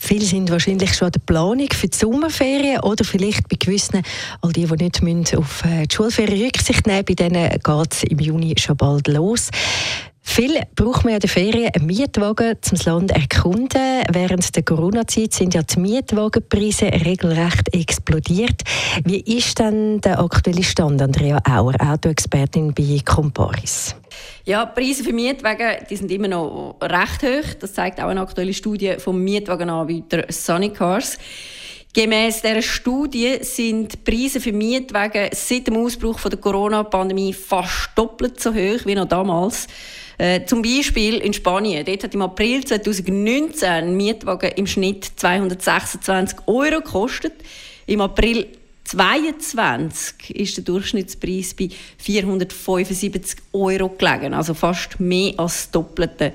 Viele sind wahrscheinlich schon an der Planung für die Sommerferien oder vielleicht bei gewissen, all die, die nicht müssen auf äh, die Schulferien Rücksicht nehmen bei denen geht es im Juni schon bald los. Viel braucht man ja in den Ferien einen Mietwagen, um das Land erkunden. Während der Corona-Zeit sind ja die Mietwagenpreise regelrecht explodiert. Wie ist denn der aktuelle Stand, Andrea Auer, Autoexpertin bei Comparis? Ja, die Preise für Mietwagen die sind immer noch recht hoch. Das zeigt auch eine aktuelle Studie vom Mietwagenanbieter Sunny Cars. Gemäss dieser Studie sind die Preise für Mietwagen seit dem Ausbruch der Corona-Pandemie fast doppelt so hoch wie noch damals. Äh, zum Beispiel in Spanien. Dort hat im April 2019 ein Mietwagen im Schnitt 226 Euro gekostet. Im April 2022 ist der Durchschnittspreis bei 475 Euro gelegen, also fast mehr als das Doppelte.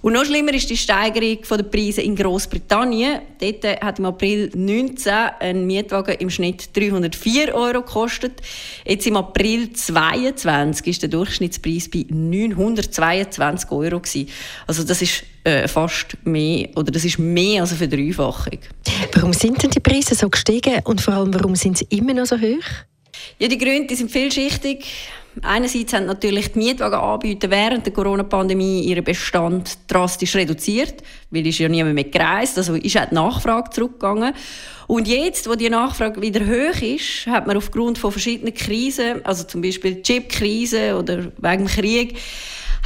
Und noch schlimmer ist die Steigerung der Preise in Großbritannien. Dort hat im April 2019 ein Mietwagen im Schnitt 304 Euro gekostet. Jetzt im April 2022 ist der Durchschnittspreis bei 922 Euro gewesen. Also das ist äh, fast mehr oder das ist mehr als eine Verdreifachung. Warum sind denn die Preise so gestiegen und vor allem warum sind sie immer noch so hoch? Ja, die Gründe die sind vielschichtig. Einerseits haben natürlich die Mietwagenanbieter während der Corona-Pandemie ihren Bestand drastisch reduziert, weil ist ja niemand mehr gereist, also ist auch die Nachfrage zurückgegangen. Und jetzt, wo die Nachfrage wieder hoch ist, hat man aufgrund von verschiedenen Krisen, also zum Beispiel Chip-Krise oder wegen dem Krieg,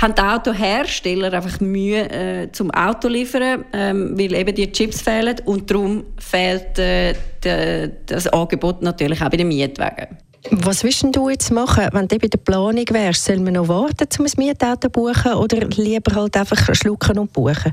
haben die Autohersteller einfach Mühe äh, zum Auto liefern, ähm, weil eben die Chips fehlen und darum fehlt äh, de, das Angebot natürlich auch bei den Mietwagen. Was willst du jetzt machen, wenn du bei der Planung wärst? Soll man noch warten, um ein Mietauto zu buchen oder lieber halt einfach schlucken und buchen?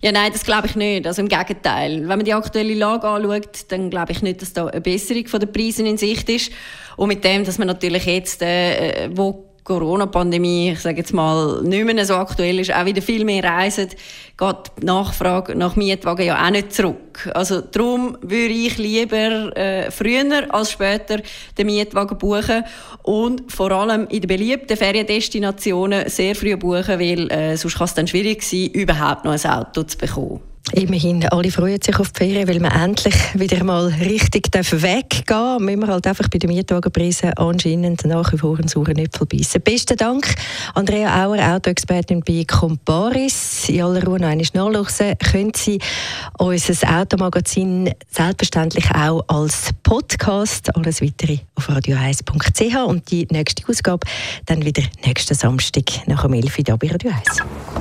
Ja, nein, das glaube ich nicht. Also im Gegenteil. Wenn man die aktuelle Lage anschaut, dann glaube ich nicht, dass da eine Besserung der Preise in Sicht ist. Und mit dem, dass man natürlich jetzt, äh, wo Corona-Pandemie, ich sage jetzt mal, nicht mehr so aktuell ist, auch wieder viel mehr reisen, geht die Nachfrage nach Mietwagen ja auch nicht zurück. Also darum würde ich lieber äh, früher als später den Mietwagen buchen und vor allem in den beliebten Feriendestinationen sehr früh buchen, weil äh, sonst kann es dann schwierig sein, überhaupt noch ein Auto zu bekommen. Immerhin, alle freuen sich auf die Ferien, weil man endlich wieder mal richtig weggehen darf. Müssen wir halt einfach bei den Mietwagenpreisen anscheinend nach wie vor einen sauren Äpfel beißen. Besten Dank, Andrea Auer, Autoexpertin bei Comparis. In aller Ruhe noch einmal nachlesen können Sie unser Automagazin selbstverständlich auch als Podcast. Alles weitere auf radio1.ch und die nächste Ausgabe dann wieder nächsten Samstag nach dem 11 Uhr bei Radio 1.